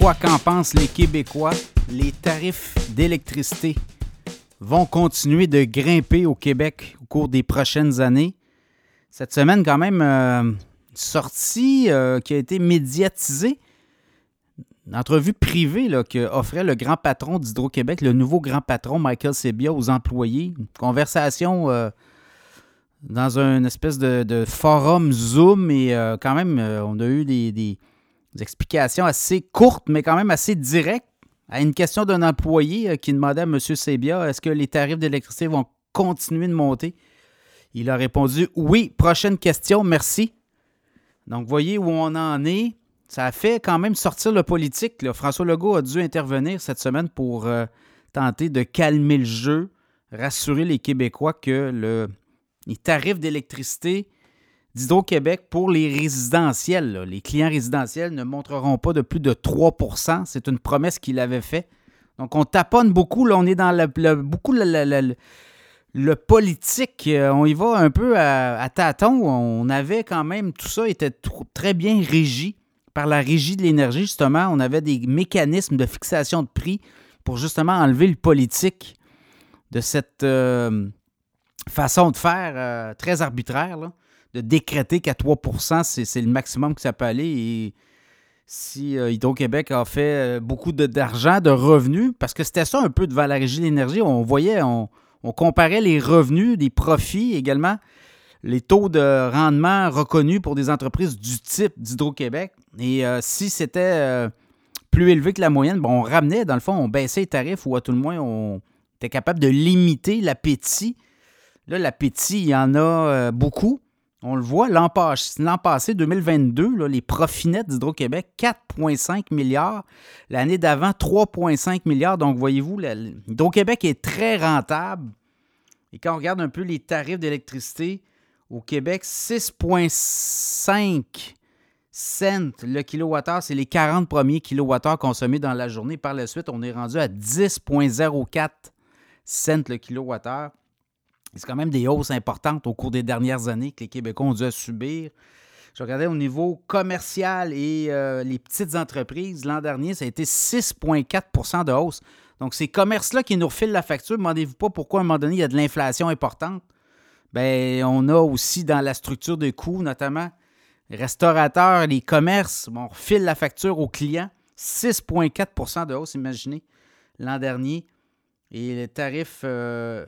Quoi qu'en pensent les Québécois? Les tarifs d'électricité vont continuer de grimper au Québec au cours des prochaines années. Cette semaine, quand même, euh, une sortie euh, qui a été médiatisée. Une entrevue privée là, que offrait le grand patron d'Hydro-Québec, le nouveau grand patron Michael Sebia aux employés. Une conversation euh, dans une espèce de, forum Zoom et quand même, on a eu des, des explications assez courtes, mais quand même assez directes à une question d'un employé qui demandait à M. Sebia est-ce que les tarifs d'électricité vont continuer de monter? Il a répondu oui. Prochaine question, merci. Donc, voyez où on en est. Ça a fait quand même sortir le politique. François Legault a dû intervenir cette semaine pour euh, tenter de calmer le jeu, rassurer les Québécois que le, les tarifs d'électricité d'Hydro-Québec pour les résidentiels, les clients résidentiels ne montreront pas de plus de 3% C'est une promesse qu'il avait faite. Donc, on taponne beaucoup. Là, on est dans le, beaucoup le, politique, euh, on y va un peu à, tâtons. On avait quand même, tout ça était très bien régi par la régie de l'énergie, justement. On avait des mécanismes de fixation de prix pour justement enlever le politique de cette euh, façon de faire euh, très arbitraire, de décréter qu'à 3% c'est le maximum que ça peut aller. Et si Hydro-Québec a fait beaucoup d'argent, de, revenus, parce que c'était ça un peu devant la régie de l'énergie, on voyait, on, on comparait les revenus, les profits également, les taux de rendement reconnus pour des entreprises du type d'Hydro-Québec. Et euh, si c'était euh, plus élevé que la moyenne, bon, on ramenait, dans le fond, on baissait les tarifs ou à tout le moins, on était capable de limiter l'appétit. Là, l'appétit, il y en a euh, beaucoup. On le voit, l'an passé, 2022, les profits nets d'Hydro-Québec, 4,5 milliards. L'année d'avant, 3,5 milliards. Donc, voyez-vous, Hydro-Québec est très rentable. Et quand on regarde un peu les tarifs d'électricité, au Québec, 6,5 cents le kilowattheure. C'est les 40 premiers kilowattheures consommés dans la journée. Par la suite, on est rendu à 10,04 cents le kilowattheure. C'est quand même des hausses importantes au cours des dernières années que les Québécois ont dû subir. Je regardais au niveau commercial et euh, les petites entreprises. L'an dernier, ça a été 6,4% de hausse. Donc, ces commerces-là qui nous refilent la facture, demandez-vous pas pourquoi à un moment donné, il y a de l'inflation importante. Bien, on a aussi dans la structure de coûts, notamment les restaurateurs, les commerces, on refile la facture aux clients. 6,4% de hausse, imaginez, l'an dernier. Et les tarifs euh,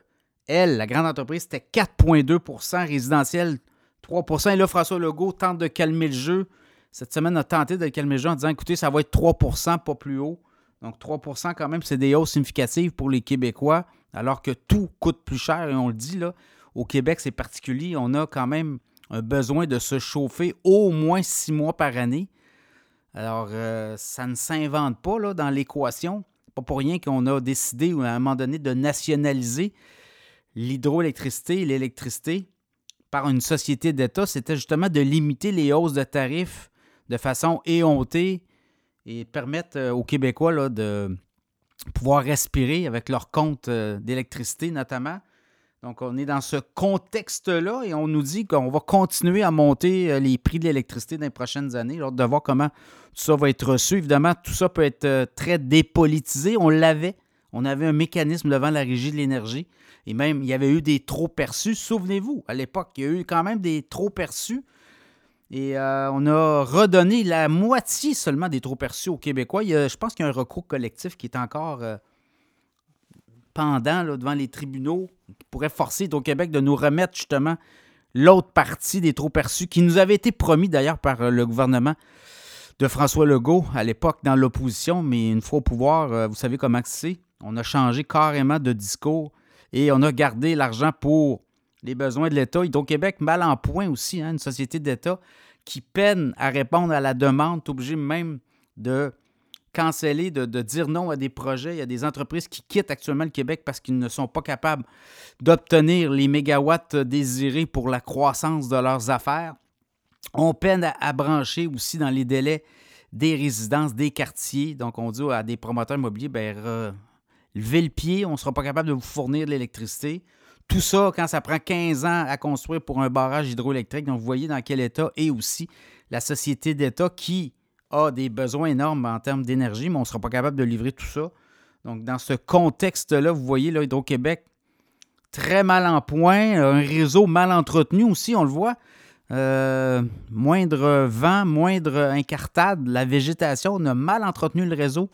elle, la grande entreprise, c'était 4,2% résidentiel 3% Et là, François Legault tente de calmer le jeu. Cette semaine, a tenté de calmer le jeu en disant écoutez, ça va être 3% pas plus haut. Donc 3% quand même, c'est des hausses significatives pour les Québécois, alors que tout coûte plus cher. Et on le dit, là, au Québec, c'est particulier. On a quand même un besoin de se chauffer au moins six mois par année. Alors, euh, ça ne s'invente pas dans l'équation. Pas pour rien qu'on a décidé à un moment donné de nationaliser l'hydroélectricité et l'électricité par une société d'État, c'était justement de limiter les hausses de tarifs de façon éhontée et permettre euh, aux Québécois de pouvoir respirer avec leur compte euh, d'électricité notamment. Donc, on est dans ce contexte-là et on nous dit qu'on va continuer à monter euh, les prix de l'électricité dans les prochaines années. Alors, de voir comment tout ça va être reçu. Évidemment, tout ça peut être très dépolitisé. On l'avait. On avait un mécanisme devant la régie de l'énergie. Et même, il y avait eu des trop perçus. Souvenez-vous, à l'époque, il y a eu quand même des trop perçus. Et euh, on a redonné la moitié seulement des trop perçus aux Québécois. je pense qu'il y a un recours collectif qui est encore euh, pendant devant les tribunaux, qui pourrait forcer au Québec de nous remettre justement l'autre partie des trop perçus, qui nous avait été promis d'ailleurs par euh, le gouvernement de François Legault à l'époque dans l'opposition. Mais une fois au pouvoir, vous savez comment c'est. On a changé carrément de discours et on a gardé l'argent pour les besoins de l'État. Hydro-Québec, mal en point aussi, hein, une société d'État qui peine à répondre à la demande, obligé même de canceller, de, dire non à des projets. Il y a des entreprises qui quittent actuellement le Québec parce qu'ils ne sont pas capables d'obtenir les mégawatts désirés pour la croissance de leurs affaires. On peine à, brancher aussi dans les délais des résidences, des quartiers. Donc, on dit à des promoteurs immobiliers, ben, levez le pied, on ne sera pas capable de vous fournir de l'électricité. Tout ça, quand ça prend 15 ans à construire pour un barrage hydroélectrique, donc vous voyez dans quel état est aussi la société d'État qui a des besoins énormes en termes d'énergie, mais on ne sera pas capable de livrer tout ça. Donc, dans ce contexte-là, vous voyez, Hydro-Québec, très mal en point, un réseau mal entretenu aussi, on le voit. Euh, moindre vent, moindre incartade, la végétation, on a mal entretenu le réseau,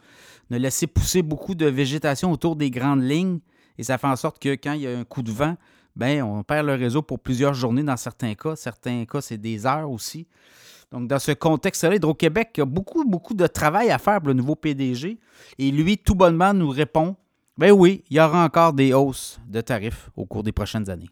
a laissé pousser beaucoup de végétation autour des grandes lignes, et ça fait en sorte que quand il y a un coup de vent, ben, on perd le réseau pour plusieurs journées dans certains cas. Certains cas, c'est des heures aussi. Donc, dans ce contexte-là, Hydro-Québec a beaucoup, beaucoup de travail à faire pour le nouveau PDG. Et lui, tout bonnement, nous répond ben oui, il y aura encore des hausses de tarifs au cours des prochaines années.